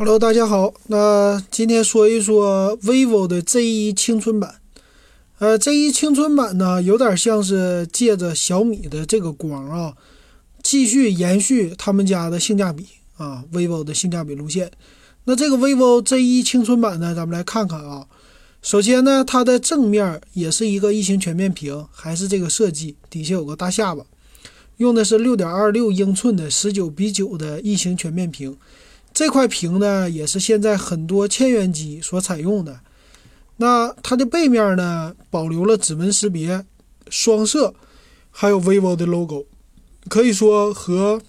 Hello，大家好。那今天说一说 vivo 的 Z1 青春版。呃，Z1 青春版呢，有点像是借着小米的这个光啊，继续延续他们家的性价比啊，vivo 的性价比路线。那这个 vivo Z1 青春版呢，咱们来看看啊。首先呢，它的正面也是一个异形全面屏，还是这个设计，底下有个大下巴，用的是六点二六英寸的十九比九的异形全面屏。这块屏呢，也是现在很多千元机所采用的。那它的背面呢，保留了指纹识别、双摄，还有 vivo 的 logo，可以说和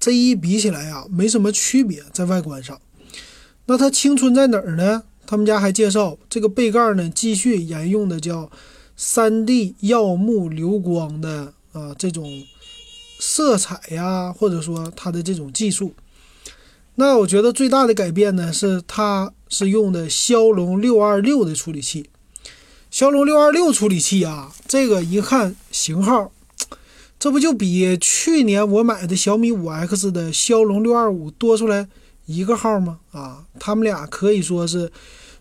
Z1 比起来啊，没什么区别在外观上。那它青春在哪儿呢？他们家还介绍，这个背盖呢，继续沿用的叫 3D 耀目流光的啊这种色彩呀，或者说它的这种技术。那我觉得最大的改变呢，是它是用的骁龙六二六的处理器。骁龙六二六处理器啊，这个一看型号，这不就比去年我买的小米五 X 的骁龙六二五多出来一个号吗？啊，他们俩可以说是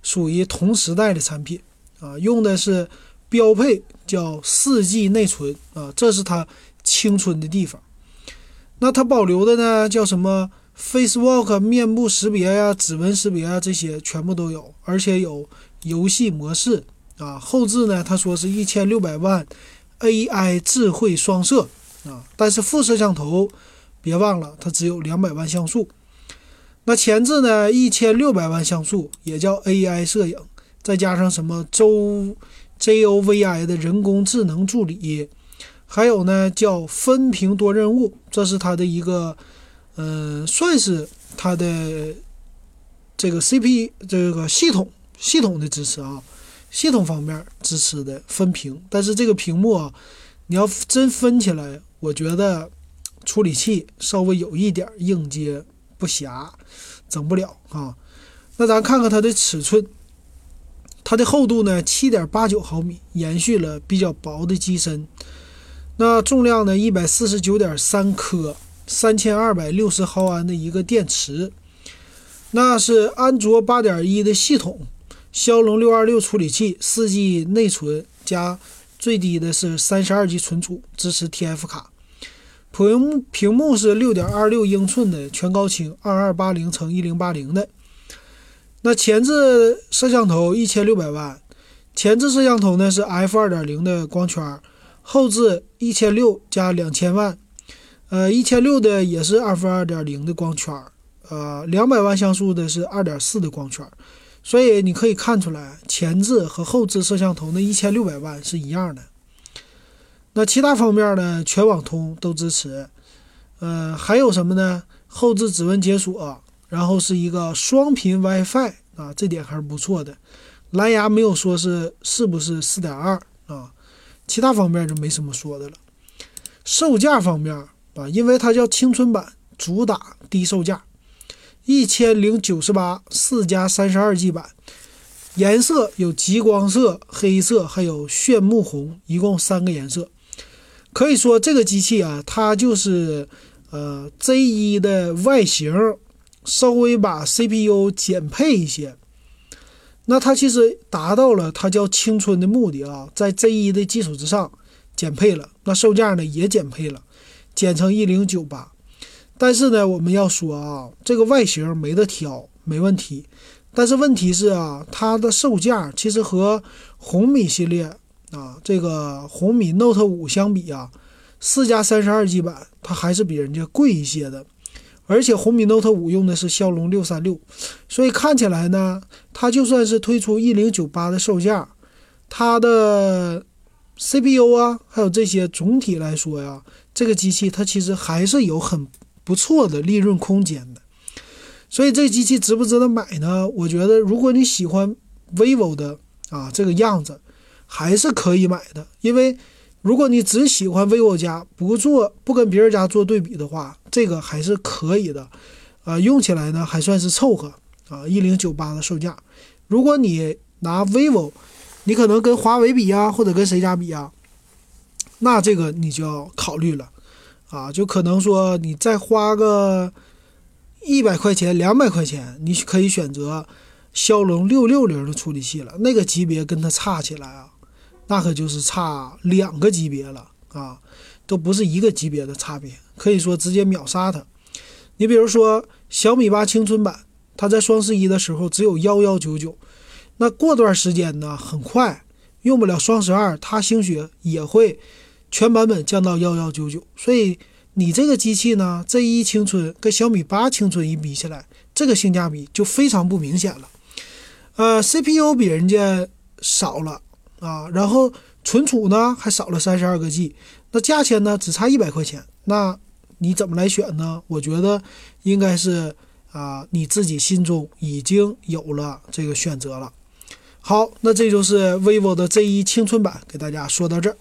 属于同时代的产品啊，用的是标配叫四 G 内存啊，这是它青春的地方。那它保留的呢，叫什么？Face Walk 面部识别呀、指纹识别啊，这些全部都有，而且有游戏模式啊。后置呢，他说是一千六百万 AI 智慧双摄啊，但是副摄像头别忘了，它只有两百万像素。那前置呢，一千六百万像素，也叫 AI 摄影，再加上什么周 JOVI 的人工智能助理，还有呢叫分屏多任务，这是它的一个。嗯，算是它的这个 CP 这个系统系统的支持啊，系统方面支持的分屏，但是这个屏幕啊，你要真分起来，我觉得处理器稍微有一点应接不暇，整不了啊。那咱看看它的尺寸，它的厚度呢，七点八九毫米，延续了比较薄的机身。那重量呢，一百四十九点三克。三千二百六十毫安的一个电池，那是安卓八点一的系统，骁龙六二六处理器，四 G 内存加最低的是三十二 G 存储，支持 TF 卡。屏幕屏幕是六点二六英寸的全高清二二八零乘一零八零的。那前置摄像头一千六百万，前置摄像头呢是 F 二点零的光圈，后置一千六加两千万。呃，一千六的也是 f 二点零的光圈，呃，两百万像素的是二点四的光圈，所以你可以看出来，前置和后置摄像头那一千六百万是一样的。那其他方面呢，全网通都支持，呃，还有什么呢？后置指纹解锁，然后是一个双频 WiFi 啊，这点还是不错的。蓝牙没有说是是不是四点二啊，其他方面就没什么说的了。售价方面。啊，因为它叫青春版，主打低售价，一千零九十八，四加三十二 G 版，颜色有极光色、黑色，还有炫目红，一共三个颜色。可以说这个机器啊，它就是呃 Z1 的外形，稍微把 CPU 减配一些。那它其实达到了它叫青春的目的啊，在 Z1 的基础之上减配了，那售价呢也减配了。减成一零九八，但是呢，我们要说啊，这个外形没得挑，没问题。但是问题是啊，它的售价其实和红米系列啊，这个红米 Note 五相比啊，四加三十二 G 版它还是比人家贵一些的。而且红米 Note 五用的是骁龙六三六，所以看起来呢，它就算是推出一零九八的售价，它的 CPU 啊，还有这些总体来说呀。这个机器它其实还是有很不错的利润空间的，所以这机器值不值得买呢？我觉得如果你喜欢 vivo 的啊这个样子，还是可以买的。因为如果你只喜欢 vivo 家，不做不跟别人家做对比的话，这个还是可以的，啊，用起来呢还算是凑合啊，一零九八的售价。如果你拿 vivo，你可能跟华为比呀，或者跟谁家比呀？那这个你就要考虑了，啊，就可能说你再花个一百块钱、两百块钱，你可以选择骁龙六六零的处理器了。那个级别跟它差起来啊，那可就是差两个级别了啊，都不是一个级别的差别，可以说直接秒杀它。你比如说小米八青春版，它在双十一的时候只有幺幺九九，那过段时间呢，很快用不了双十二，它兴许也会全版本降到幺幺九九。所以你这个机器呢，Z1 青春跟小米八青春一比起来，这个性价比就非常不明显了。呃，CPU 比人家少了啊，然后存储呢还少了三十二个 G，那价钱呢只差一百块钱，那。你怎么来选呢？我觉得应该是啊，你自己心中已经有了这个选择了。好，那这就是 vivo 的 Z1 青春版，给大家说到这儿。